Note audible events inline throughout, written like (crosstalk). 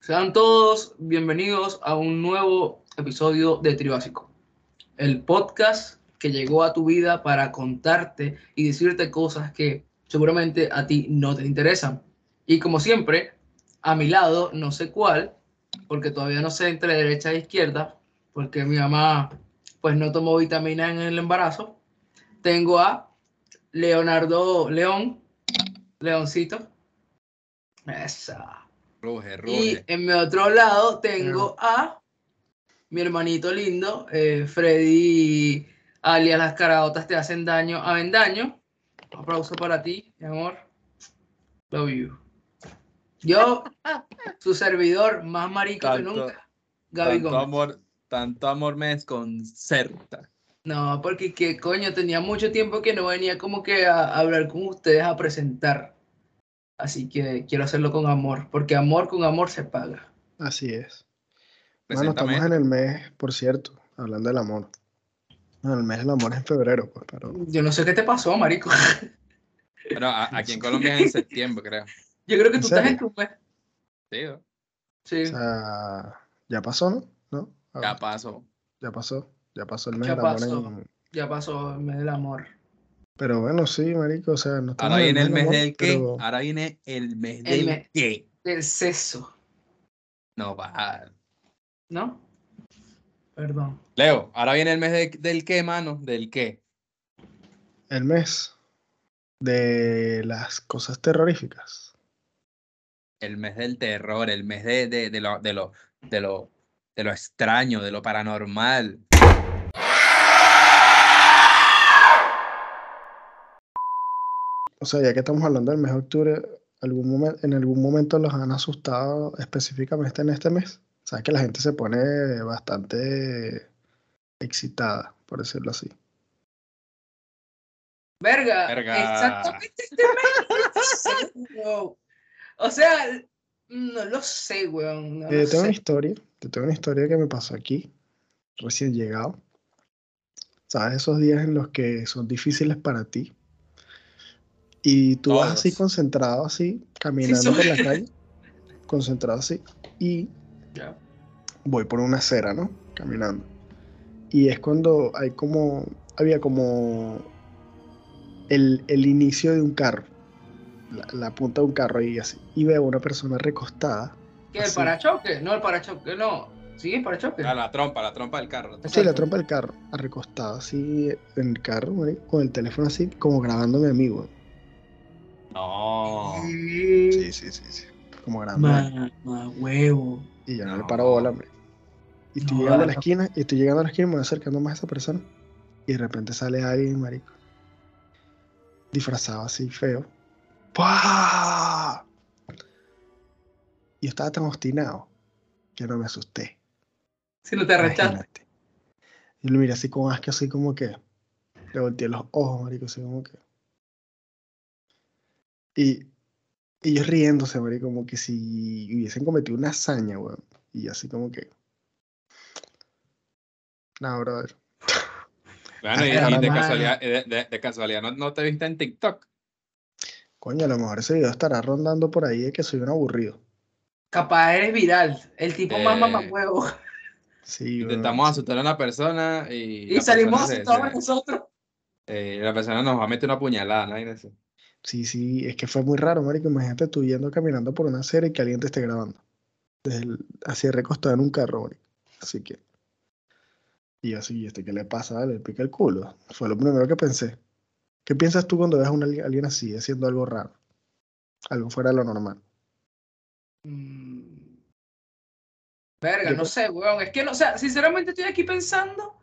Sean todos bienvenidos a un nuevo episodio de Tribásico, el podcast que llegó a tu vida para contarte y decirte cosas que seguramente a ti no te interesan. Y como siempre, a mi lado, no sé cuál, porque todavía no sé entre derecha e izquierda, porque mi mamá pues no tomó vitamina en el embarazo, tengo a Leonardo León, Leoncito. Esa. Y en mi otro lado tengo a mi hermanito lindo, eh, Freddy, alias Las Caraotas Te Hacen Daño a Vendaño. Un aplauso para ti, mi amor. Love you. Yo, (laughs) su servidor más marico que Tanto- nunca, Gaby Tanto Gómez. amor, tanto amor me desconcerta. No, porque que coño, tenía mucho tiempo que no venía como que a, a hablar con ustedes, a presentar. Así que quiero hacerlo con amor, porque amor con amor se paga. Así es. Bueno, estamos en el mes, por cierto, hablando del amor. No, el mes del amor es en febrero, pues, pero Yo no sé qué te pasó, marico. (laughs) Pero a- aquí en Colombia es en septiembre, creo. Yo creo que ¿En tú estás en tu mes. Sí, ¿no? Sí, o sea, ya pasó, ¿no? ¿No? Ya pasó. ya pasó, ya pasó el mes Ya del amor. pasó. en- ya pasó el mes del amor. Pero bueno, sí, marico, o sea, no estamos Ahora en viene el mes amor, del qué. pero- Ahora viene el mes El del mes. qué. El sexo, No va. ¿no? Perdón. Leo, ahora viene el mes de- del qué, mano. Del qué. El mes de las cosas terroríficas. El mes del terror, el mes de, de, de lo, de, lo, de, lo, de lo extraño, de lo paranormal. O sea, ya que estamos hablando del mes de octubre, algún momen- ¿en algún momento los han asustado específicamente en este mes? Sabes que la gente se pone bastante excitada, por decirlo así. Verga, Verga. exactamente este mes. O sea, no lo sé, weón. No Eh, lo tengo una sé. historia, te tengo una historia que me pasó aquí, recién llegado. ¿Sabes? Esos días en los que son difíciles para ti. Y tú vas así Todos. concentrado, así, caminando por la calle, concentrado así, y Ya. voy por una acera, ¿no? Caminando. Y es cuando hay como, había como el, el inicio de un carro, la, la punta de un carro ahí así. Y veo a una persona recostada. ¿Qué, el parachoque? No, el parachoque, no. Sí, el parachoque. Ah, la trompa, la trompa del carro. Sí, la trompa del carro, recostada así en el carro, marico, con el teléfono así, como grabando a mi amigo. No. Sí, Sí. sí, sí. Como grabando. Mamá, huevo. Y yo no, le paro bola, hombre. Y estoy No, llegando a la esquina, y estoy llegando a la esquina y me voy acercando más a esa persona. Y de repente sale alguien, marico. Disfrazado así, feo. ¡Pah! Y yo estaba tan obstinado que no me asusté. Si no te arrechaste. Y lo miré así con asco, así como que. Le volteé los ojos, marico, así como que. Y ellos riéndose, marico, como que si hubiesen cometido una hazaña, weón. Y así como que. No, brother. Bueno, y, (laughs) y de casualidad, de, de- de casualidad ¿no, no te viste en TikTok? Coño, a lo mejor ese video estará rondando por ahí de que soy un aburrido. Capaz eres viral. El tipo más Eh, mamahuevo. Sí, weón, Intentamos sí. asustar a una persona y, Y salimos asustados nosotros. eh, la persona nos va a meter una puñalada, ¿no? Y eso. Sí, sí, es que fue muy raro, marico. Imagínate tú yendo caminando por una acera y que alguien te esté grabando. Desde el- así recostado en un carro, marico. Así que. Y así, ¿este qué le pasa? Le pica el culo. Fue lo primero que pensé. ¿Qué piensas tú cuando ves a un alguien así haciendo algo raro? Algo fuera de lo normal. Mm. Verga, Yo no sé, weón. Es que, no, o sea, sinceramente estoy aquí pensando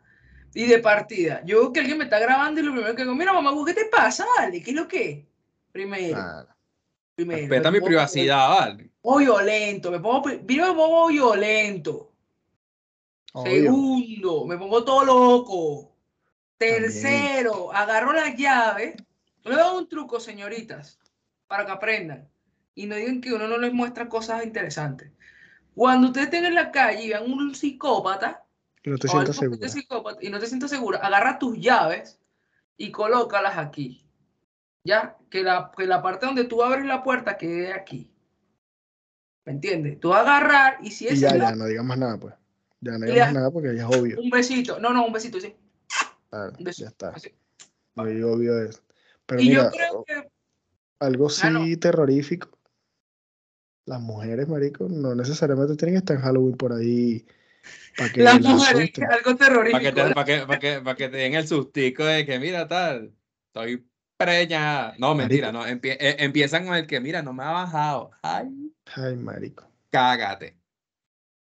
y de partida. Yo veo que alguien me está grabando y lo primero que digo, mira, mamá, ¿qué te pasa? Dale, ¿qué es lo que? Primero, Ah, primero. Respeta me mi privacidad, ¿vale? Pongo violento, me pongo, pri- primero me pongo violento. obvio. Segundo, me pongo todo loco. Tercero, agarro la llave Yo les doy un truco, señoritas, para que aprendan y no digan que uno no les muestra cosas interesantes. Cuando ustedes estén en la calle y vean un psicópata, Y no te sientas psicópata, y no te sientas segura, agarra tus llaves y colócalas aquí. Ya, que la, que la parte donde tú abres la puerta quede aquí. ¿Me entiendes? Tú vas a agarrar y si Y es ya, ya, no digas más nada, pues. Ya no digas Ya. más nada porque ya es obvio. un besito, no, no, un besito, sí. Claro, un beso, ya está. así. Muy obvio es. Pero Y mira, yo creo que algo sí Mano. terrorífico. Las mujeres, marico, no necesariamente tienen que estar en Halloween por ahí para que las mujeres, asusten. algo terrorífico. Para que, te, que, pa' que, pa' que te den el sustico de que, mira, tal, estoy preñada. No, mentira, no. empie- eh, empiezan con el que, mira, no me ha bajado. Ay, Ay, marico. cágate.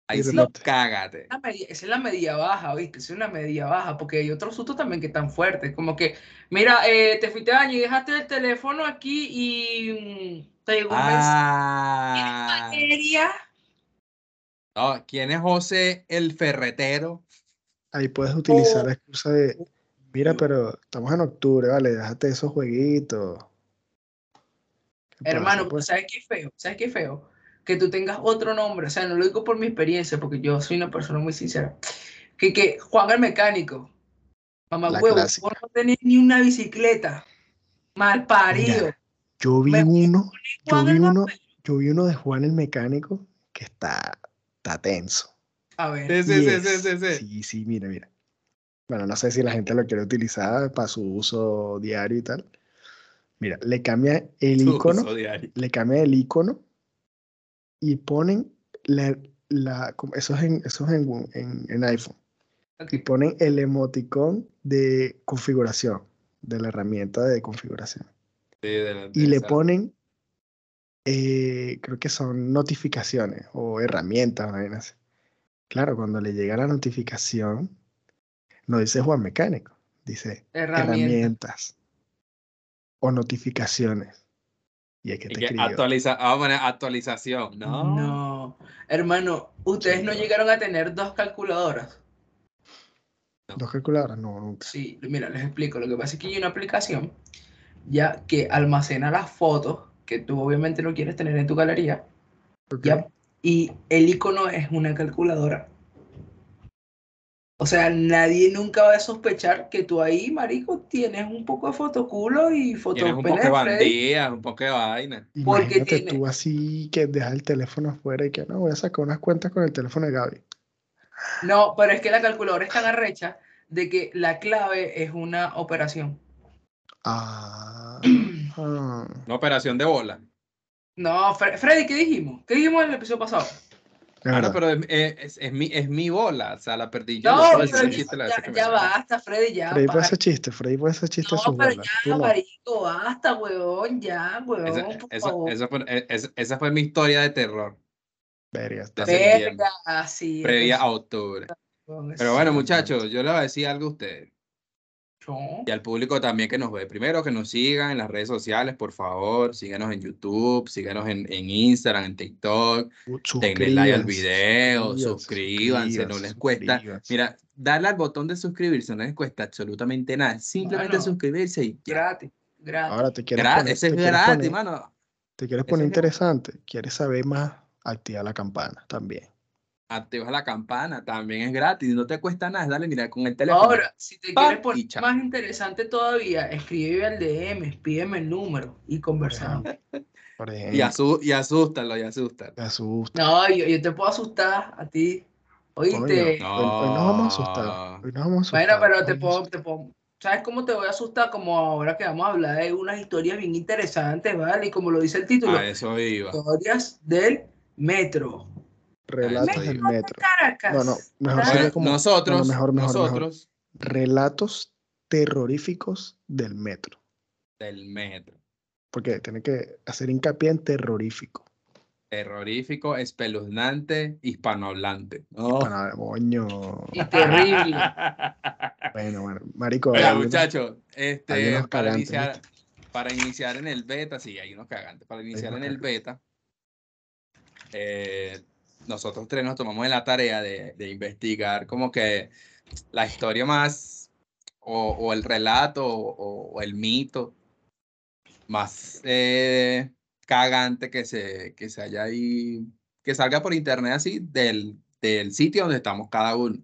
Ahí sí, cágate. Esa es la media baja, ¿viste? Esa es una media baja, porque hay otros sustos también que están fuertes. Como que, mira, eh, te fuiste a baño y dejaste el teléfono aquí y mm, te llegó un Ah. mensaje. Materia. No, ¿quién es José el ferretero? Ahí puedes utilizar Oh. la excusa de, mira, pero estamos en octubre, vale, déjate esos jueguitos. ¿Qué pasa, Hermano, pues? ¿sabes qué feo? ¿Sabes qué feo? Que tú tengas otro nombre. O sea, no lo digo por mi experiencia, porque yo soy una persona muy sincera. Que, que Juan el mecánico. Mamá La huevo, clásica. vos no tenés ni una bicicleta. Mal parido. Mira, Yo vi Me- uno, yo vi uno, yo vi uno de Juan el mecánico que está, está tenso. A ver. Sí, sí, sí, sí, sí. Sí, sí, mira, mira. Bueno, no sé si la gente lo quiere utilizar para su uso diario y tal. Mira, le cambia el Su icono, le cambia el icono y ponen la, la eso es en, eso es en, en- en iPhone. Y ponen el emoticón de configuración, de la herramienta de configuración. Sí, de la- Y le ponen, eh, creo que son notificaciones o herramientas, vainas. Claro, cuando le llega la notificación, no dice Juan Mecánico, dice Herramienta. herramientas o notificaciones. Y es que Y te que escribió. actualiza, vamos a poner actualización, ¿no? No. Hermano, ¿ustedes no llegaron a tener dos calculadoras? ¿Dos calculadoras? No, nunca. Sí, mira, les explico. Lo que pasa es que hay una aplicación ya que almacena las fotos que tú obviamente no quieres tener en tu galería. Ok. Ya, y el icono es una calculadora. O sea, nadie nunca va a sospechar que tú ahí, marico, tienes un poco de fotoculo y Tienes un poco de bandía, un poco de vaina. porque tú así que dejas el teléfono afuera y que no, voy a sacar unas cuentas con el teléfono de Gaby. No, pero es que la calculadora es tan arrecha de que la clave es una operación. Ah, ah. (clears throat) Una operación de bola. No, Fre- Freddy, ¿qué dijimos? ¿Qué dijimos en el episodio pasado? Claro, verdad. pero es, es- es- es mi, es mi bola, o sea, la perdí yo. No, pero chiste ya, la ya- que ya basta, Freddy, ya. Freddy puede para. hacer chiste, Freddy puede hacer chiste a No, pero bolas. ya, marico, basta, huevón, ya, huevón, Esa, por esa- favor. esa fue, e- esa- fue mi historia de terror, Verga, Verga, así. previa a octubre. Pero bueno, muchachos, yo les voy a decir algo a ustedes y al público también que nos ve. Primero, que nos sigan en las redes sociales, por favor. Síganos en YouTube, síganos en, en Instagram, en TikTok. Denle like al video, suscríbanse, no les cuesta. Mira, darle al botón de suscribirse no les cuesta absolutamente nada. Simplemente suscribirse y ya. Gratis, gratis. Ahora te quieres Gra- poner, ese es gratis, poner- mano. te quieres poner es gratis. interesante, quieres saber más, activa la campana también. Activas la campana, también es gratis, no te cuesta nada. Dale, mira, con el teléfono. Ahora, si te Pa, quieres poner más interesante todavía, escribe al DM, pídeme el número y conversamos. Por y, ejemplo, asu- y asústalo, y asústalo. te asusta. No, yo, yo te puedo asustar a ti. Oíste. Coño, Hoy, hoy nos vamos a asustar. Hoy nos vamos a Bueno, asustar. pero te puedo, te puedo. ¿Sabes cómo te voy a asustar? Como ahora que vamos a hablar de unas historias bien interesantes, ¿vale? Y como lo dice el título, A eso iba. historias del metro. Relatos del metro. Caracas. No, no, mejor sería como nosotros, no, no, mejor, mejor, mejor. nosotros relatos terroríficos del metro. del metro. Porque tiene que hacer hincapié en terrorífico. Terrorífico, espeluznante, hispanohablante. No. Para, coño. Y terrible. (laughs) Bueno, bueno, marico. Unos- muchachos, este, para iniciar, para iniciar en el beta, sí, hay unos cagantes. Para iniciar en el beta, eh, nosotros tres nos tomamos la tarea de, de investigar como que la historia más, o, o el relato, o, o el mito más eh, cagante que se, que se haya ahí, que salga por internet así del, del sitio donde estamos cada uno.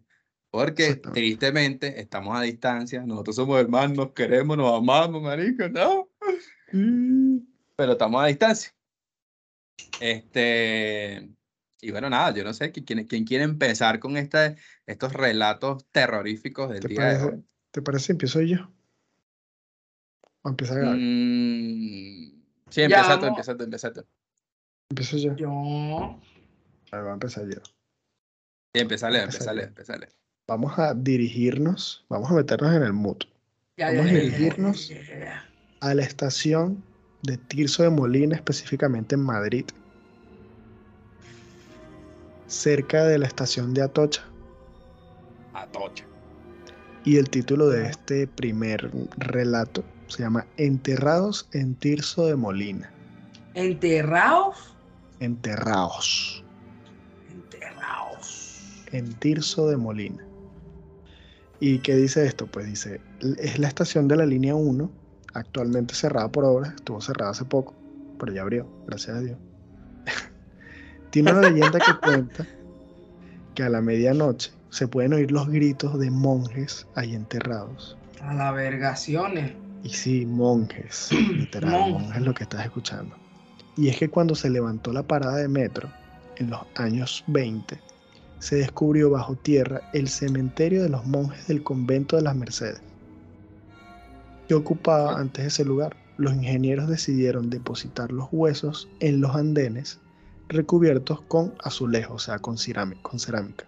Porque tristemente estamos a distancia, nosotros somos hermanos, nos queremos, nos amamos, marico, ¿no? Mm. Pero estamos a distancia. Este, y bueno, nada, yo no sé quién, quién quiere empezar con este, estos relatos terroríficos del día parece, de hoy. ¿Te parece? Empiezo yo. ¿O empieza a mm, sí, empieza tú, empieza tú, empieza tú. Empiezo yo. Yo. A ver, voy a empezar yo. Sí, empezale, empezale, empezale. Vamos a dirigirnos, vamos a meternos en el mood. vamos a dirigirnos a la estación de Tirso de Molina, específicamente en Madrid, cerca de la estación de Atocha. Atocha. Y el título de este primer relato se llama Enterrados en Tirso de Molina. ¿Enterrados? Enterrados. Enterrados. En Tirso de Molina. ¿Y qué dice esto? Pues dice, es la estación de la línea 1, actualmente cerrada por obras, estuvo cerrada hace poco, pero ya abrió, gracias a Dios. Tiene una (laughs) leyenda que cuenta que a la medianoche se pueden oír los gritos de monjes ahí enterrados. A la vergaciones. Y sí, monjes, (clears throat) literal, monjes lo que estás escuchando. Y es que cuando se levantó la parada de metro, en los años 20, se descubrió bajo tierra el cementerio de los monjes del convento de las Mercedes. que ocupaba antes ese lugar? Los ingenieros decidieron depositar los huesos en los andenes recubiertos con azulejo, o sea, con cerámica. Con cerámica.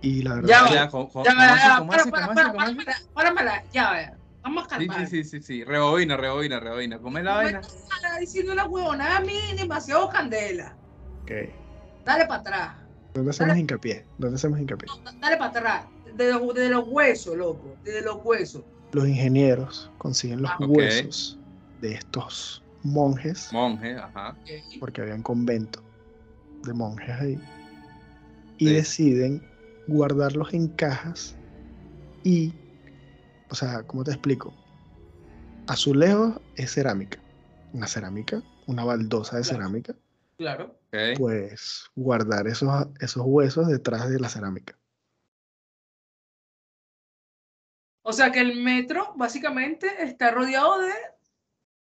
Y la verdad... Ya, ya, ¿cómo, ya, para, ya, Vamos a calmar. Sí, sí, sí, sí, rebobina, rebobina, rebobina. ¿Cómo es la vaina? diciendo una huevonada a mí, demasiado candela. Ok. Dale para atrás. ¿Dónde hacemos hincapié? ¿Dónde hacemos hincapié? dale para atrás. De, los huesos, loco. De los huesos. Los ingenieros consiguen los ah, huesos de estos monjes. Monjes, ajá. Porque había un convento de monjes ahí. Y deciden guardarlos en cajas y, o sea, ¿cómo te explico? Azulejos es cerámica. Una cerámica, una baldosa de cerámica. Claro pues guardar esos, esos huesos detrás de la cerámica. O sea que el metro básicamente está rodeado de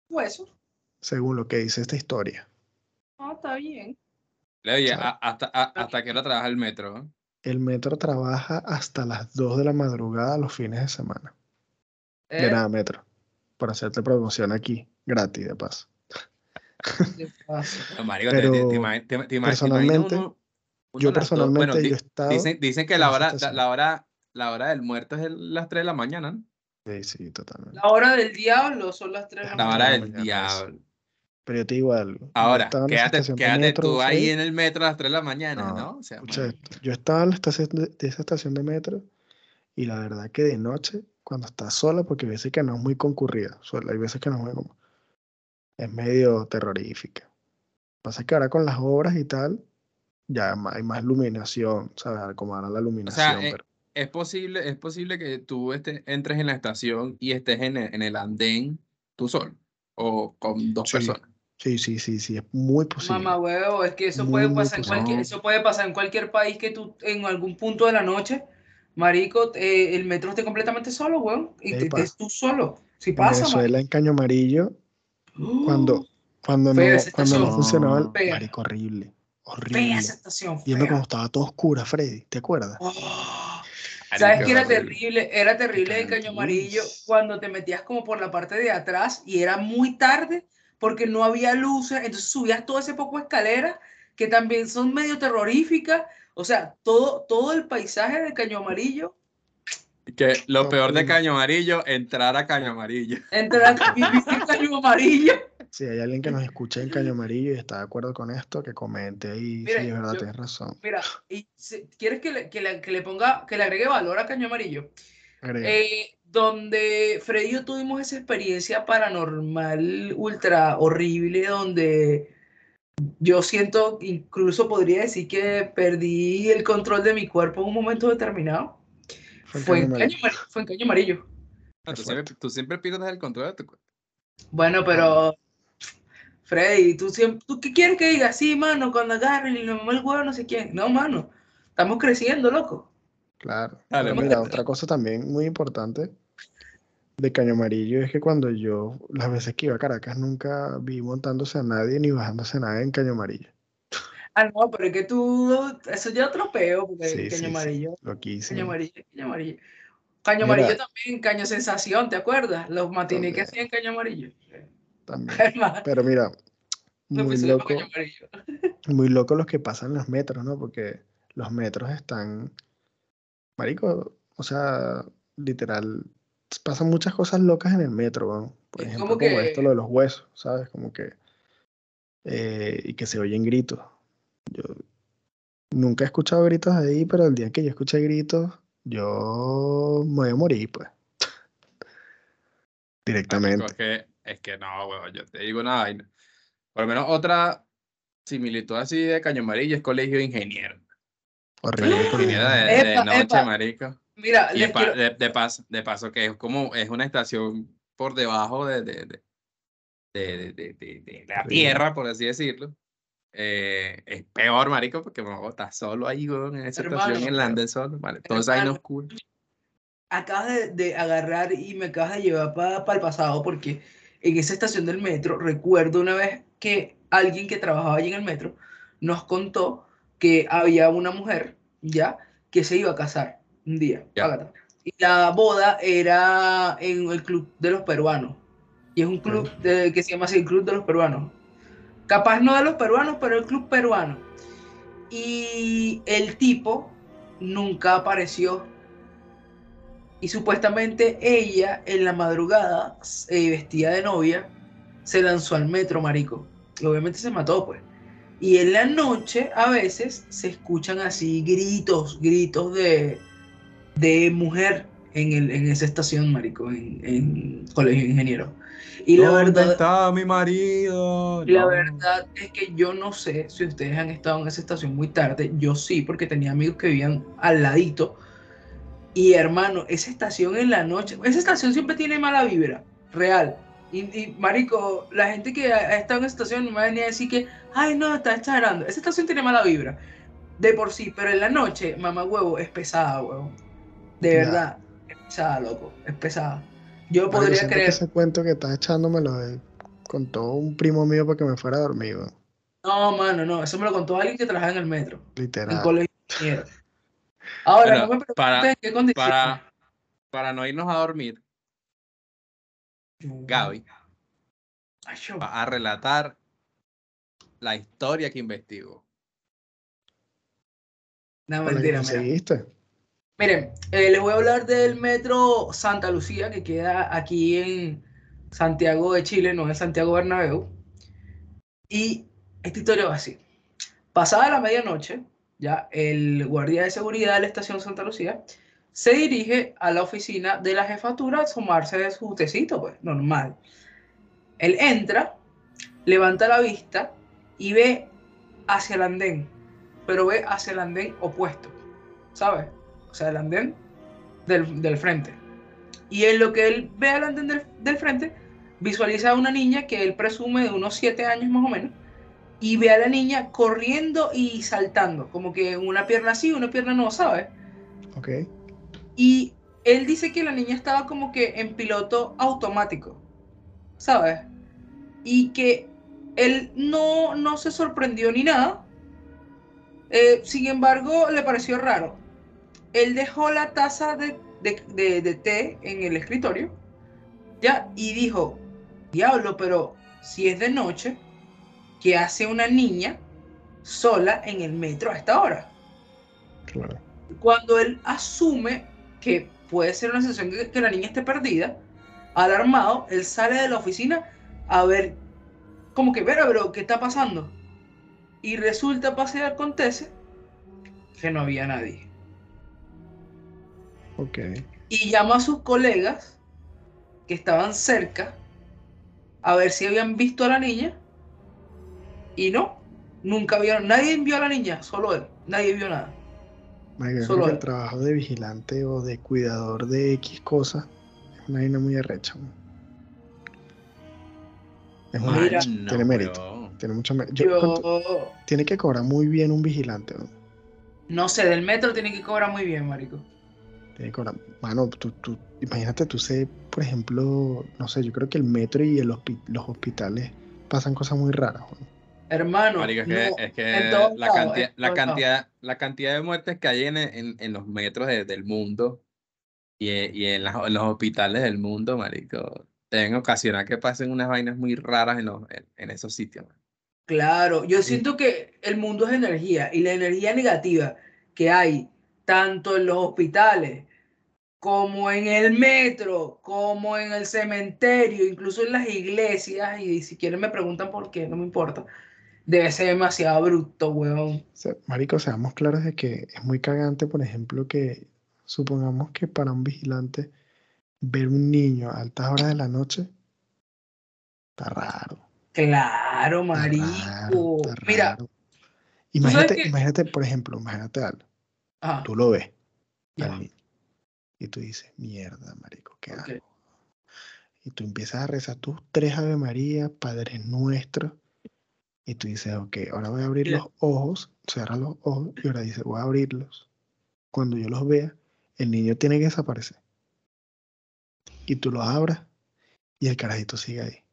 huesos. Según lo que dice esta historia. Ah, está bien. Oye, hasta, hasta qué hora trabaja el metro? El metro trabaja hasta las 2 de la madrugada los fines de semana. De ¿Eh? nada, metro. Por hacerte promoción aquí, gratis de paso personalmente, yo personalmente yo estaba, dicen, dicen, que la hora, la, hora, la hora del muerto es las 3 de la mañana, ¿no? Sí, sí, totalmente. La hora del diablo son las 3 de la, mañana. La hora del diablo. Pero yo te digo algo. Ahora, quédate, quédate tú ahí en el metro a las 3 de la mañana, ¿no? O sea, yo estaba en la estación de, esa estación de metro y la verdad que de noche, cuando estás sola, porque hay veces que no es muy concurrida, hay veces que no es como es medio terrorífica. Pasa que ahora con las obras y tal, ya hay más iluminación, ¿sabes? Como ahora la iluminación. Eh, es, posible, es posible que tú este, entres en la estación y estés en el, en el andén tú solo o con dos personas. Sí, sí, sí, sí, es muy posible. Mamá huevo, es que eso puede pasar en cualquier, eso puede pasar en cualquier país que tú en algún punto de la noche, marico, eh, el metro esté completamente solo, weón, y estés tú solo. Si pasa, en Venezuela, en Caño Amarillo, cuando, (gasps) cuando, no, cuando no funcionaba el marico horrible. Horrible. estación. Viendo como estaba todo oscura, Freddy, ¿te acuerdas? Oh. ¿Sabes qué era terrible? Era terrible el caño amarillo cuando te metías como por la parte de atrás y era muy tarde porque no había luces, entonces subías todo ese poco escalera que también son medio terroríficas. O sea, todo, todo el paisaje de Caño Amarillo que lo peor de Caño Amarillo, entrar a Caño Amarillo. (laughs) Entrar a Caño Amarillo. Si hay alguien que nos escuche en Caño Amarillo y está de acuerdo con esto, que comente ahí. sí, es verdad, tienes razón. Mira, y ¿quieres que le, que, le, que le, ponga, que le agregue valor a Caño Amarillo? Eh, donde Freddy y yo tuvimos esa experiencia paranormal ultra horrible, donde yo siento, incluso podría decir que perdí el control de mi cuerpo en un momento determinado. Fue en, caño, amarillo. tú, siempre, pierdes el control de tu cuerpo. Bueno, pero Freddy, ¿tú, siempre, ¿tú qué quieres que diga? Sí, mano, cuando agarren y lo el huevo no sé quién. No, mano, estamos creciendo, loco. Claro. mira, otra cosa también muy importante de Caño Amarillo es que cuando yo, las veces que iba a Caracas, nunca vi montándose a nadie ni bajándose a nadie en Caño Amarillo. Ah, no, pero es que tú, eso ya tropeo, porque sí, Caño Amarillo. lo quise. Caño Amarillo, Caño Amarillo. Caño Amarillo también, Caño Sensación, ¿te acuerdas? Los matines que hacían Caño Amarillo. También. (laughs) Pero mira, muy loco, (laughs) muy loco los que pasan los metros, ¿no? Porque los metros están, marico, o sea, literal, pasan muchas cosas locas en el metro, ¿no? Por ejemplo, como, esto, lo de los huesos, ¿sabes? Como que, eh, y que se oyen gritos. Yo nunca he escuchado gritos ahí, pero el día que yo escuché gritos, yo me voy a morir, pues. (laughs) Directamente. Es que, es que no, yo te digo nada. Por lo menos otra similitud así de Caño Amarillo es colegio de ingenieros. Horrible. de, noche, marico. Mira, y de, paso, de paso que es como, es una estación por debajo de, de, de la tierra, por así decirlo. Eh, es peor, marico, porque está solo ahí, en esa estación en Landen solo, vale, todo ahí no oscuro. Acabas de, agarrar y me acabas de llevar para el pasado, porque en esa estación del metro, recuerdo una vez que alguien que trabajaba allí en el metro nos contó que había una mujer, ya, que se iba a casar un día. Y la boda era en el club de los peruanos. Y es un club que se llama así el Club de los Peruanos. Capaz no de los peruanos, pero el club peruano. Y el tipo nunca apareció. Y supuestamente ella en la madrugada, eh, vestida de novia, se lanzó al metro, marico. Y obviamente se mató, pues. Y en la noche a veces se escuchan así gritos, gritos de, de mujer en, el, en esa estación, marico, en, en Colegio de Ingenieros. Y la verdad. está mi marido? La verdad es que yo no sé si ustedes han estado en esa estación muy tarde. Yo sí, porque tenía amigos que vivían al ladito. Y hermano, esa estación en la noche, esa estación siempre tiene mala vibra, real. Y, marico, la gente que ha estado en esa estación me va a venir a decir que, ay, no, está exagerando. Esa estación tiene mala vibra, de por sí, pero en la noche, mamá huevo, es pesada, huevo. De verdad, es pesada, loco, es pesada. Yo podría creer. ese cuento que estás echándomelo lo contó un primo mío para que me fuera a dormir. No, mano, no. Eso me lo contó alguien que trabaja en el metro. Literal. En colegio Ahora, no me para, qué condiciones. Para, no irnos a dormir, Gaby va a relatar la historia que investigó. No, mentira, ¿Seguiste? Miren, eh, les voy a hablar del metro Santa Lucía, que queda aquí en Santiago de Chile, no en Santiago Bernabéu. Y esta historia va así. Pasada la medianoche, ya el guardia de seguridad de la estación Santa Lucía se dirige a la oficina de la jefatura a tomarse de su tecito, pues, normal. Él entra, levanta la vista y ve hacia el andén, pero ve hacia el andén opuesto, ¿sabes? O sea, el andén del, frente. Y en lo que él ve al andén del, frente, visualiza a una niña que él presume de unos 7 años más o menos, y ve a la niña corriendo y saltando, como que una pierna sí, una pierna no, ¿sabes? Ok. Y él dice que la niña estaba como que en piloto automático, ¿sabes? Y que él no, no se sorprendió ni nada. Eh, sin embargo, le pareció raro él dejó la taza de, té en el escritorio, ya, y dijo, diablo, pero si es de noche, ¿qué hace una niña sola en el metro a esta hora? Claro. Cuando él asume que puede ser una sensación que, que la niña esté perdida, alarmado, él sale de la oficina a ver, como que, pero, pero, ¿qué está pasando? Y resulta, pase y acontece, que no había nadie. Y llamó a sus colegas que estaban cerca a ver si habían visto a la niña. Y no, nunca vieron, nadie vio a la niña, solo él, nadie vio nada. solo el trabajo de vigilante o de cuidador de X cosas una vaina muy arrecha. Es una tiene mérito. Tiene mucho mérito. Tiene que cobrar muy bien un vigilante, ¿no? No sé, del metro tiene que cobrar muy bien, marico. Mano, tú, tú, imagínate, tú sé, por ejemplo, no sé, yo creo que el metro y los hospitales pasan cosas muy raras, Hermano, es que, la, cantidad, la, cantidad, la cantidad de muertes que hay en, en, los metros del mundo y, y en, en, los hospitales del mundo, marico, deben ocasionar que pasen unas vainas muy raras en, los, en, esos sitios. Claro, yo siento que el mundo es energía y la energía negativa que hay tanto en los hospitales como en el metro, como en el cementerio, incluso en las iglesias, y si quieren me preguntan por qué, no me importa, debe ser demasiado bruto, weón. marico, seamos claros de que es muy cagante, por ejemplo, que supongamos que para un vigilante ver un niño a altas horas de la noche está raro. Claro, marico. Mira. Imagínate, imagínate, por ejemplo, imagínate algo. Tú lo ves. Y tú dices, mierda, marico, ¿qué hago? Y tú empiezas a rezar tus tres Ave María, Padres Nuestros. Y tú dices, ok, ahora voy a abrir los ojos, cierra los ojos y ahora dice, voy a abrirlos. Cuando yo los vea, el niño tiene que desaparecer y tú lo abras y el carajito sigue ahí.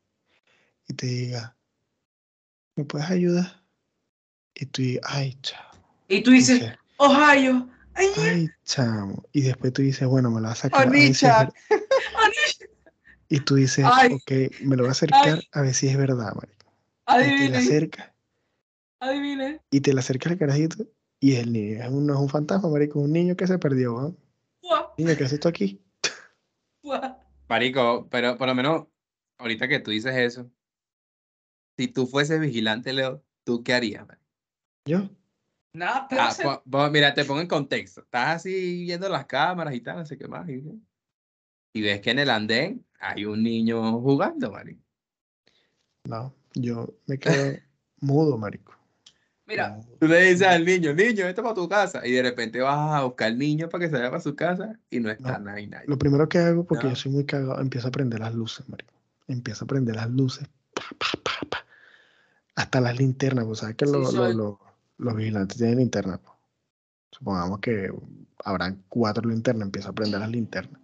Y te diga, ¿me puedes ayudar? Y tú dices, ay, chamo. Y tú dices, Ohio. Ay, chamo. Y después tú dices, bueno, me lo vas a sacar. y tú dices, ok, me lo voy a acercar a ver si es verdad, marico. Adivine. Y te la acerca. Adivine. Y te la acerca el carajito. Y el niño es un, no es un fantasma, marico, un niño que se perdió, ¿no? Niño, ¿qué haces esto aquí? Marico, pero por lo menos ahorita que tú dices eso, si tú fueses vigilante, Leo, ¿tú qué harías? ¿Yo? Nada, pero ah, mira, te pongo en contexto. Estás así viendo las cámaras y tal, no sé qué más. Y, ves que en el andén hay un niño jugando, marico. No, yo me quedo (laughs) mudo, marico. Mira. Tú le dices al niño, niño, esto para tu casa. Y de repente vas a buscar al niño para que se vaya para su casa y no está nadie, nadie. Lo primero que hago, porque yo soy muy cagado, empiezo a prender las luces, marico. Empiezo a prender las luces. Hasta las linternas, pues sabes que los vigilantes tienen linternas. Pues. Supongamos que habrán cuatro linternas, empiezo a prender las linternas.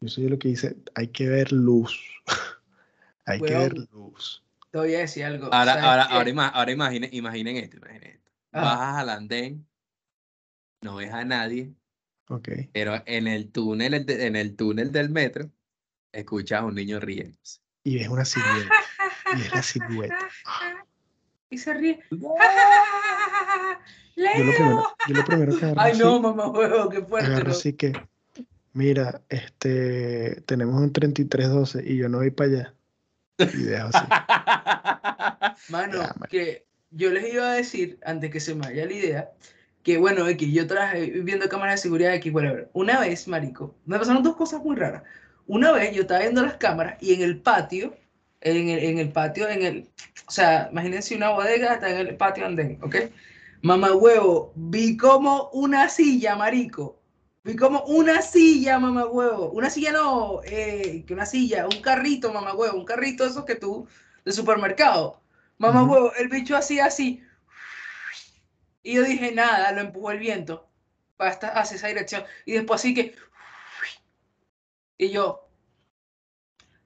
Yo soy lo que dice, hay que ver luz. (laughs) hay que ver luz. Te voy a decir algo. Ahora, ahora, ahora, ahora imaginen, imaginen esto, imaginen esto. Bajas al andén, no ves a nadie. Ok. Pero en el túnel, en el túnel del metro, escuchas a un niño riéndose. Y ves una silueta. y es la silueta. (laughs) Y se ríe. Yo lo primero, yo lo primero que agarro Ay, no, mamá huevo, qué fuerte. Agarro así que, mira, este, tenemos un 3312 y yo no voy para allá. (laughs) Mano, que yo les iba a decir, antes que se me vaya la idea, que bueno, que yo traje viendo cámaras de seguridad aquí, whatever. Una vez, marico, me pasaron dos cosas muy raras. Una vez yo estaba viendo las cámaras y en el patio, en el, en el patio, en el, o sea, imagínense una bodega, está en el patio andén, ¿ok? Mamá huevo, vi como una silla, marico, Vi como una silla, mamá huevo. Una silla no, eh, que una silla, un carrito, mamá huevo. Un carrito esos que tú, de supermercado. Mamá huevo, el bicho así, así. Y yo dije, nada, lo empujó el viento. Para hacia esa dirección. Y después así que. Y yo.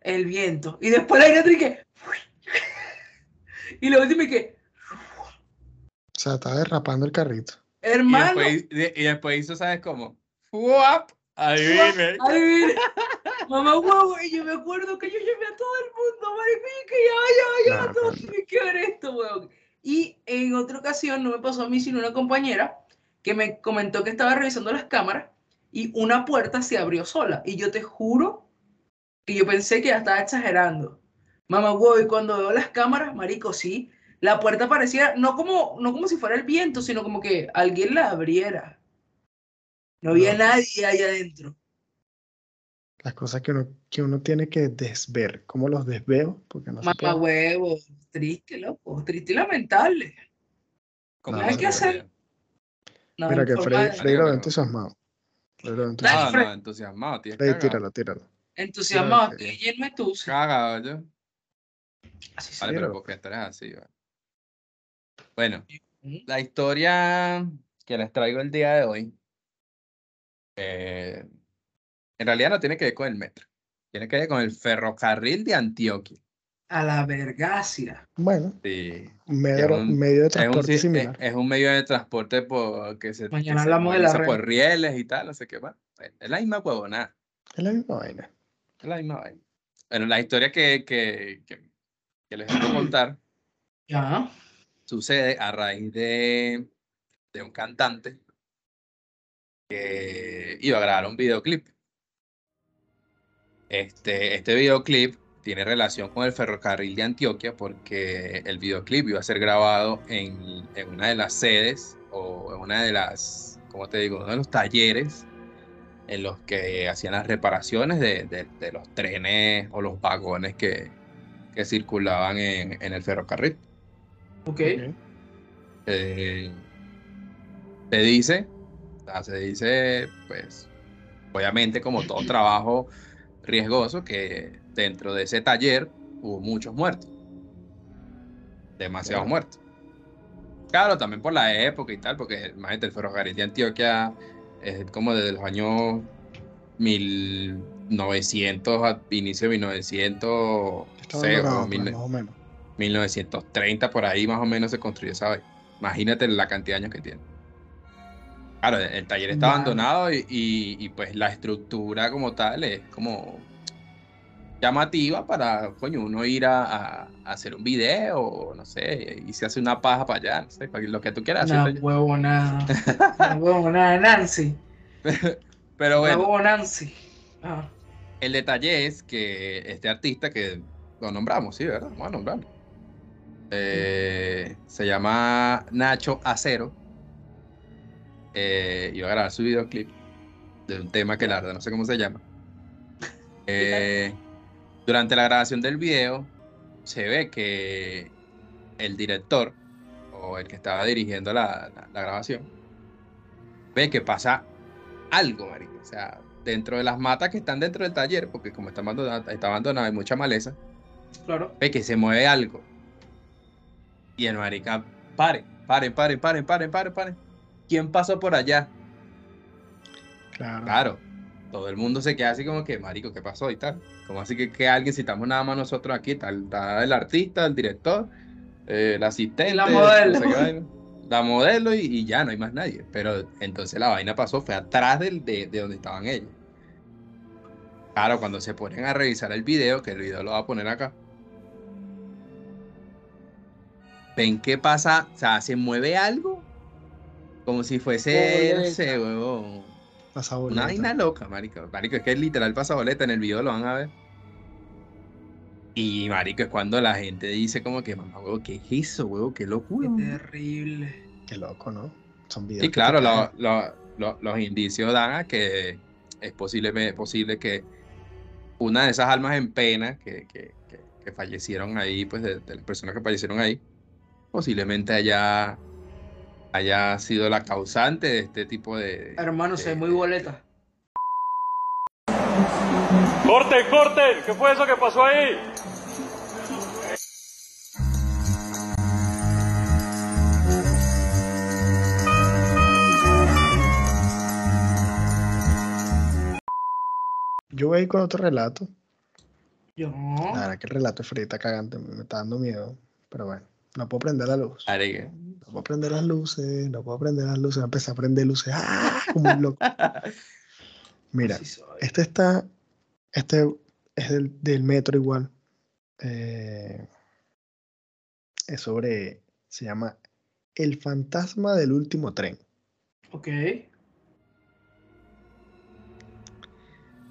El viento. Y después la y que. (laughs) Y lo último y que. O sea, estaba derrapando el carrito. Hermano. Y después, y después hizo, ¿sabes cómo? ¡Fuap! Adivine. Adivine. (laughs) Mamá huevo, y yo me acuerdo que yo llamé a todo el mundo, marico, que ya, ya, ya, todo tiene que ver esto, weón. Y en otra ocasión, no me pasó a mí, sino una compañera que me comentó que estaba revisando las cámaras y una puerta se abrió sola. Y yo te juro que yo pensé que ya estaba exagerando. Mamá huevo, y cuando veo las cámaras, marico, sí, la puerta parecía, no como, no como si fuera el viento, sino como que alguien la abriera. No había nadie ahí adentro. Las cosas que uno, que uno tiene que desver. ¿Cómo los desveo? Porque no Mamá huevo, triste, loco, triste y lamentable. ¿Cómo hay que hacer? Mira que Freddy, Freddy lo entusiasmado. Freddy lo entusiasmado. No, no, entusiasmado. Freddy, tíralo, tíralo. Entusiasmado, y el Metusa. Cagado yo. Así vale, pero porque esto así, Bueno, la historia que les traigo el día de hoy, eh, en realidad no tiene que ver con el metro, tiene que ver con el ferrocarril de Antioquia. A la vergacia. Bueno, sí. medio, de transporte es un, Es, un medio de transporte por, que se, Mañana hablamos de la por rieles y tal, no sé qué más. Es la misma huevona. Es la misma vaina. La misma vaina. Bueno, la historia que, que, que, que les voy a contar (clears throat) ya. sucede a raíz de, de un cantante que iba a grabar un videoclip. Este, este videoclip tiene relación con el ferrocarril de Antioquia porque el videoclip iba a ser grabado en, en una de las sedes o en una de las, ¿cómo te digo?, uno de los talleres en los que hacían las reparaciones de, de, los trenes o los vagones que, que circulaban en, en, el ferrocarril. Ok. Eh, se dice, se dice, pues, obviamente como todo (clears throat) trabajo riesgoso, que dentro de ese taller hubo muchos muertos. Demasiados muertos. Claro, también por la época y tal, porque imagínate, el ferrocarril de Antioquia es como desde los años 1900 a inicio de 1900, más o menos. 1930 por ahí más o menos se construyó esa Imagínate la cantidad de años que tiene. Claro, el taller está abandonado y, y, pues la estructura como tal es como llamativa para, coño, uno ir a, hacer un video, no sé, y se hace una paja para allá, no sé, lo que tú quieras hacer. (laughs) Una huevona, una huevona Nancy. Pero bueno. Una Nancy. Ah. El detalle es que este artista que lo nombramos, sí, ¿verdad? Vamos a nombrarlo. Eh, se llama Nacho Acero. Eh, iba a grabar su videoclip de un tema que la verdad no sé cómo se llama. Eh, durante la grabación del video se ve que el director o el que estaba dirigiendo la, grabación ve que pasa algo, marico. O sea, dentro de las matas que están dentro del taller, porque como está abandonado, está abandonado hay mucha maleza, claro. ve que se mueve algo. Y el marica, pare, pare, pare, pare, pare, pare, pare. ¿Quién pasó por allá? Claro. Claro todo el mundo se queda así como que, marico, ¿qué pasó? Y tal. Como así que, que alguien, si estamos nada más nosotros aquí, tal, está el artista, el director, eh, el asistente, la modelo. la modelo y, ya no hay más nadie. Pero entonces la vaina pasó, fue atrás del, de, de donde estaban ellos. Claro, cuando se ponen a revisar el video, que el video lo va a poner acá. Ven qué pasa, o sea, se mueve algo como si fuese, no sé, huevón Pasa Una vaina loca, marico. Marico, es que es literal pasa boleta. En el video lo van a ver. Y, marico, es cuando la gente dice como que, mamá, huevo, ¿qué es eso, huevo? Qué locura. Qué terrible. Qué loco, ¿no? Son videos. Y claro, los indicios dan a que es posible, posible que una de esas almas en pena que, que, que, fallecieron ahí, pues de, de, las personas que fallecieron ahí, posiblemente haya haya sido la causante de este tipo de... Hermano, se muy boleta. ¡Corten, corten! ¿Qué fue eso que pasó ahí? Yo voy a ir con otro relato. Yo. La verdad que el relato es frita cagante, me está dando miedo. Pero bueno, no puedo prender la luz puedo prender las luces, no puedo prender las luces, empecé a prender luces, ¡ah! como un loco. (laughs) Mira, este está, este es del, metro igual. Eh, es sobre, se llama El fantasma del último tren. Ok.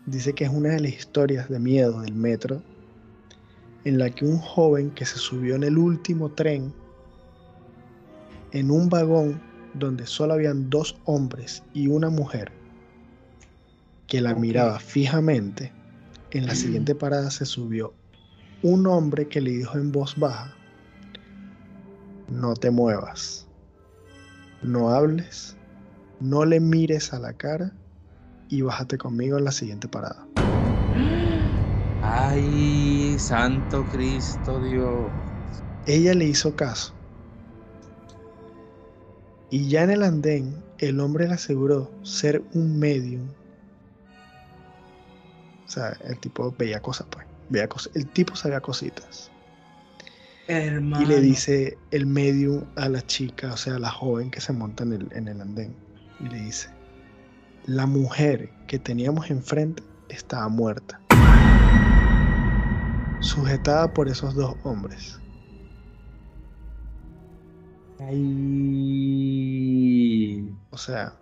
Dice que es una de las historias de miedo del metro en la que un joven que se subió en el último tren en un vagón donde solo habían dos hombres y una mujer que la miraba fijamente, en la siguiente parada se subió un hombre que le dijo en voz baja, no te muevas, no hables, no le mires a la cara y bájate conmigo en la siguiente parada. Ay, Santo Cristo Dios. Ella le hizo caso. Y ya en el andén, el hombre le aseguró ser un medium. O sea, el tipo veía cosas, pues. Veía cosas. El tipo sabía cositas. Hermano. Y le dice el medium a la chica, o sea, a la joven que se monta en el, en el andén. Y le dice, la mujer que teníamos enfrente estaba muerta. Sujetada por esos dos hombres. Ay. O sea,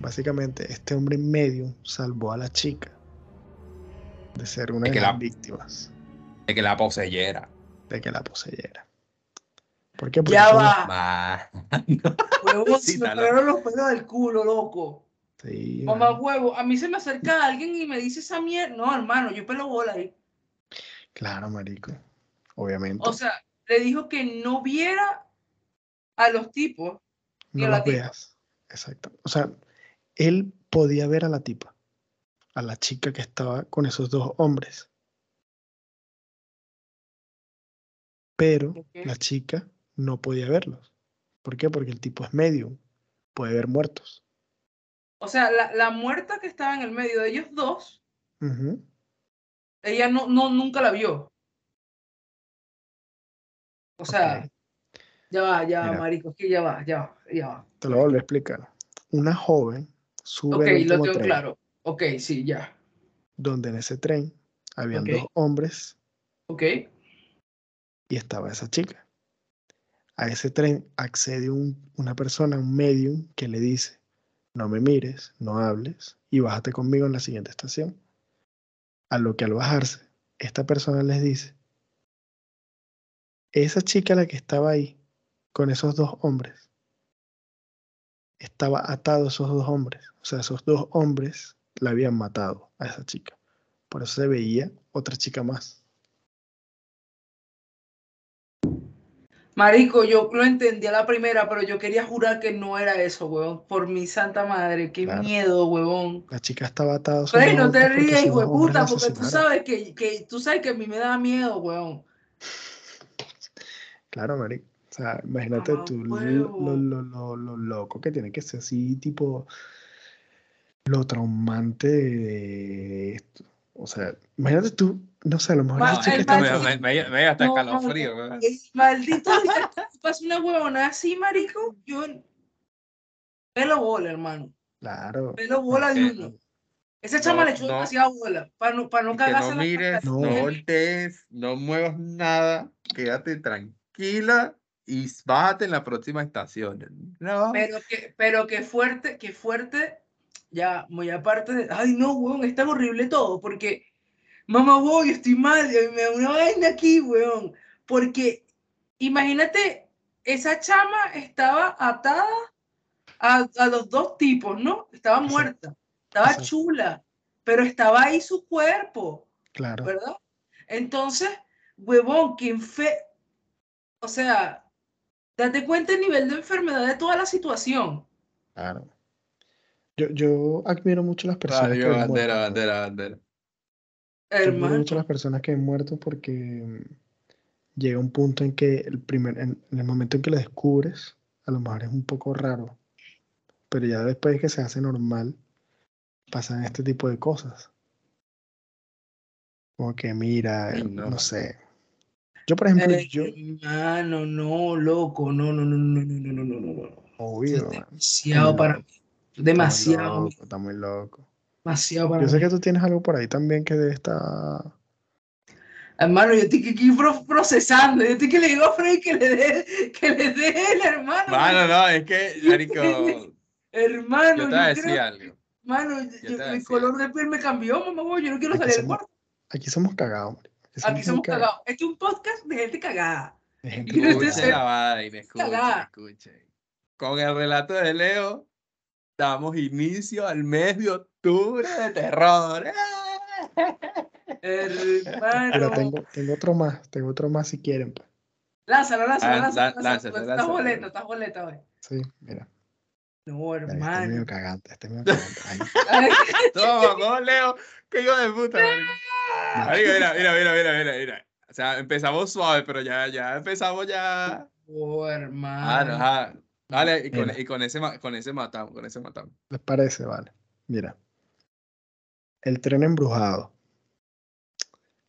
básicamente este hombre medium salvó a la chica de ser una De de, que las la- víctimas, De que la poseyera. de que la poseyera. ¿Por qué? Porque Ya va. (laughs) Sí, se me pararon los pelos del culo, loco. Sí, Mamá huevo, a mí se me acerca alguien y me dice esa mierda. No, hermano, yo pelo bola ahí. Claro, marico. Obviamente. O sea, le dijo que no viera a los tipos. y no a la los tipa. veas. Exacto. O sea, él podía ver a la tipa, a la chica que estaba con esos dos hombres. Pero la chica no podía verlos. ¿Por qué? Porque el tipo es medium, puede ver muertos. O sea, la, la muerta que estaba en el medio de ellos dos, Ujú. Ella no, no nunca la vio. O sea, ya va, ya va, marico, que ya va, ya va, ya va. Te lo vuelvo a explicar. Una joven sube Ok, lo tengo tren, claro. Ok, sí, ya. donde en ese tren habían dos hombres Ok. y estaba esa chica. A ese tren accede un- una persona, un medium, que le dice, no me mires, no hables y bájate conmigo en la siguiente estación. A lo que al bajarse, esta persona les dice, esa chica la que estaba ahí, con esos dos hombres, estaba atado a esos dos hombres. O sea, esos dos hombres la habían matado a esa chica. Por eso se veía otra chica más. Marico, yo lo entendí a la primera, pero yo quería jurar que no era eso, huevón. Por mi santa madre, qué Claro. miedo, huevón. La chica estaba atada Ey, dos no te rías, hijo de puta, porque tú sabes que, que tú sabes que a mí me da miedo, huevón. Claro, marico. O sea, imagínate Mamá tú lo, lo, lo- lo loco que tiene que ser así, tipo, lo traumante de esto. O sea, imagínate tú, no sé, a lo mejor chica el maldito- Me, me, me, hasta No, escalofrío, no, maldito (laughs) pasa una huevona así, marico, yo pelo bola, hermano. Claro. Pelo bola de uno. Esa chama No, le echó no. demasiada bola para no, para no Y que cagarse no mires. No. voltees, no muevas nada, quédate tranquila y bájate en la próxima estación. No. Pero que, pero que fuerte, que fuerte, ya, muy aparte de, ay no, weón, es tan horrible todo, porque, mamá, voy, estoy mal, y me da una vaina aquí, weón, porque, imagínate, esa chama estaba atada a, a los dos tipos, ¿no? Estaba muerta, estaba Exacto. chula, pero estaba ahí su cuerpo, Claro. ¿verdad? Entonces, huevón, quien fe, o sea, date cuenta el nivel de enfermedad de toda la situación. Claro. Yo, yo admiro mucho las personas que Adiós, ven bandera, muertos. bandera, bandera. Yo admiro mucho a las personas que han muerto porque mm, llega un punto en que el primer, en, en el momento en que lo descubres, a lo mejor es un poco raro, pero ya después de que se hace normal, pasan este tipo de cosas. Como que mira, Ay, eh, no. no sé. Yo, por ejemplo, Eh, yo, hermano, no, loco, no, no, no, no, no, no, no, no, no, no. obvio, Es demasiado muy para mí. Está muy Demasiado, loco, está muy loco. demasiado para Yo sé mí. que tú tienes algo por ahí también que debe estar. Hermano, yo estoy aquí pro- procesando. Yo estoy que le digo a Freddy que le dé, que le dé el hermano. Mano, no, es que, (laughs) Marico, Hermano, yo te voy a decir creo, algo. hermano, yo- mi color de piel me cambió, mamá, yo no quiero Aquí salir del somos, cuarto. aquí somos cagados, hombre. Aquí muy somos cagados. cagados. Este es un podcast de gente cagada. De gente Yo no estoy Escuchen la vaina, escuchen, escuchen. Con el relato de Leo, damos inicio al mes de octubre de terror. Mira, Hermano. tengo, tengo otro más, tengo otro más si quieren. pues. Lánzalo, lánzalo, Ah, lánzalo. lá- lánzalo, lánzalo, porque lánzalo. Estás boleta, estás boleta, güey. Sí, mira. No, Este es hermano. medio cagante, este es medio cagante. Ahí. (laughs) Toma, ¿cómo leo? ¿Qué hijo de puta? marico? Marico, mira, mira, mira, mira, mira, mira. O sea, empezamos suave, pero ya, ya empezamos ya. Oh, Ah, no, hermano. ajá. Vale, y con, Mira. y con ese con ese matamos, con ese matamos. ¿Les parece? Vale. Mira. El tren embrujado.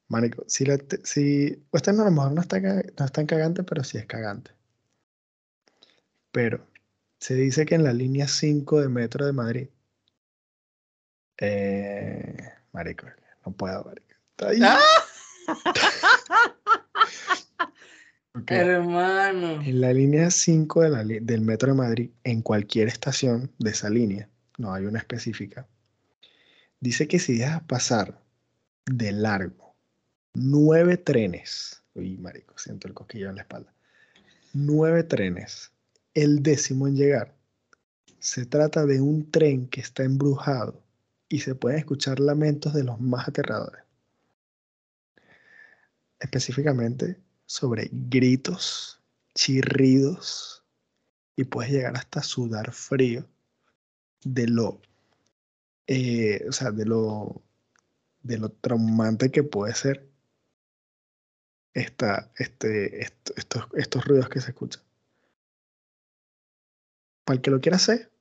Marico, si, la si este no, a lo mejor no, está, no es tan cagante, pero sí es cagante. Pero se dice que en la línea 5 de Metro de Madrid. Eh, marico, no puedo, marico. Está ahí. ¡Ah! (laughs) Hermano. En la línea 5 de la li- del Metro de Madrid, en cualquier estación de esa línea, no hay una específica, dice que si dejas pasar de largo nueve trenes, uy, marico, siento el cosquillo en la espalda, nueve trenes, el décimo en llegar, se trata de un tren que está embrujado y se pueden escuchar lamentos de los más aterradores. Específicamente sobre gritos, chirridos y puedes llegar hasta sudar frío de lo, eh, o sea, de lo, de lo traumante que puede ser esta, este, esto- estos, estos ruidos que se escuchan. Para el que lo quiera hacer,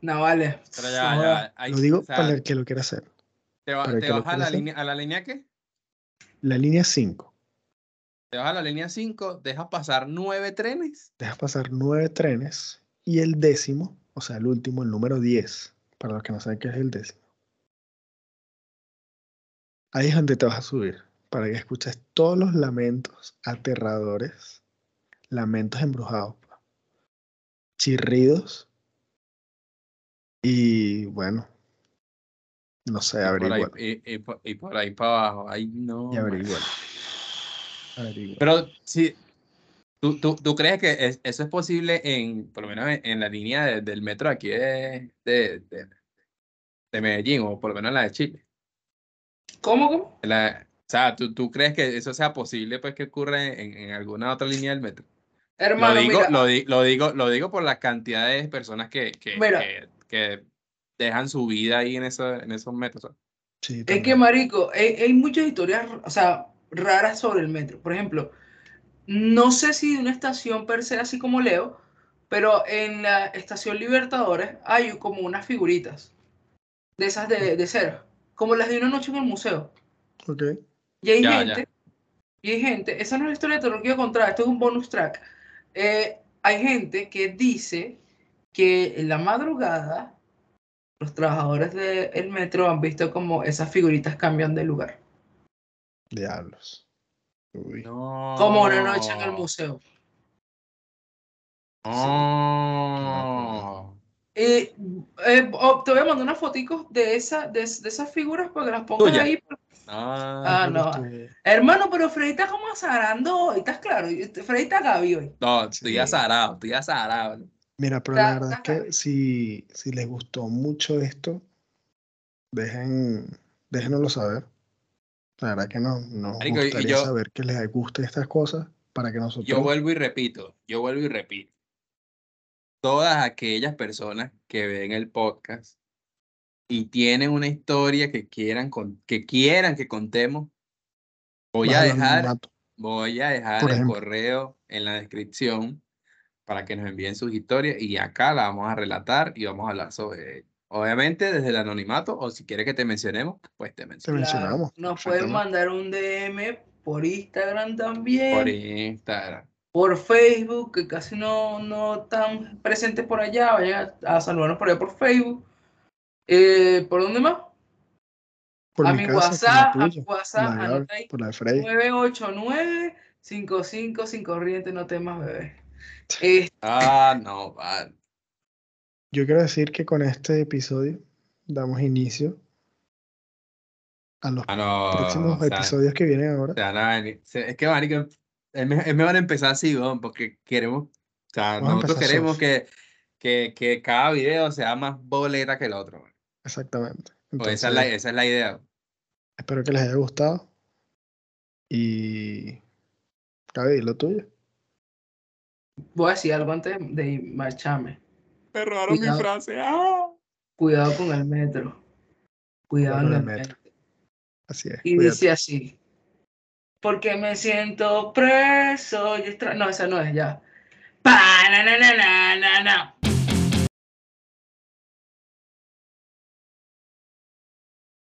No, vale. Pero ya, No, ya. ahí- lo digo o sea, para el que lo quiera hacer. ¿Te, va- te vas a la hacer. línea, a la línea qué? La línea 5, Te vas a la línea 5, dejas pasar nueve trenes. dejas pasar nueve trenes y el décimo, o sea, el último, el número 10, para los que no saben qué es el décimo. Ahí es donde te vas a subir, para que escuches todos los lamentos aterradores, lamentos embrujados, chirridos y bueno, no sé, ahí, averiguar. y, y por, y por ahí para abajo. Ay, no. Y averiguar. Pero sí, ¿tú, tú, tú crees que es- eso es posible en, por lo menos en, en la línea de- del metro aquí de, de, de, de Medellín o por lo menos en la de Chile? ¿Cómo, cómo? La- o sea, ¿tú, ¿tú crees que eso sea posible pues que ocurre en, en alguna otra línea del metro? Hermano, lo, digo, mira, lo, di- lo, digo, lo digo por la cantidad de personas que, que, Mira. que, que dejan su vida ahí en, eso, en esos metros. Sí, es que, marico, hay, hay muchas historias, o sea, raras sobre el metro. Por ejemplo, no sé si de una estación per se, así como Leo, pero en la estación Libertadores hay como unas figuritas de esas de, de cera, como las de una noche en el museo. Ok. Y hay Ya, ya. gente, y hay gente, esa no es la historia de terror que contar, esto es un bonus track. Eh, hay gente que dice que en la madrugada los trabajadores del metro han visto como esas figuritas cambian de lugar. Diablos. Uy. Como una noche en el museo. No. Eh, eh, oh, te voy a mandar unas foticos de, esa, de, de esas figuras para que las pongas Tuya. ahí. Ah, Ah, no. Hermano, pero Freddy está como azarando hoy, ¿estás claro? Freddy está Gaby hoy. no, estoy Sí. azarado, estoy azarado. Mira, pero Está- la verdad es que si, si les gustó mucho esto, dejen, déjenoslo saber. La verdad que no, nos Marico, gustaría yo- saber que les guste estas cosas para que nosotros... Yo vuelvo y repito, yo vuelvo y repito. Todas aquellas personas que ven el podcast y tienen una historia que quieran, con- que, quieran que contemos, voy a dejar, voy a dejar el correo en la descripción para que nos envíen sus historias y acá la vamos a relatar y vamos a hablar sobre ello. Obviamente desde el anonimato o si quieres que te mencionemos, pues te Te mencionamos mencionamos. Nos pueden mandar un DM por Instagram también. por Instagram. por Facebook, que casi no, no están presentes por allá, vayan a, a saludarnos por allá por Facebook. Eh, ¿Por dónde más? Por a mi mi casa, por la WhatsApp, a mi WhatsApp, ahí, por la de Freddy. 989 55 sin corriente, no temas, bebé. Este, Ah, no, vale. Yo quiero decir que con este episodio damos inicio a los Ah, no, próximos o sea, episodios que vienen ahora. O sea, es que, marico, es me- es mejor empezar así, porque queremos, o sea, Vamos nosotros queremos que, que, que cada video sea más boleta que el otro. Exactamente. Pues esa es la, Entonces, esa es la idea. espero que les haya gustado. Y. Gaby, lo tuyo. voy a decir algo antes de marcharme. Me robaron mi frase. ¡Ah! Cuidado con el metro. Cuidado con el metro. Así es. Y dice así. Porque me siento preso. Y No, esa no es ya. Pa, na, na, na,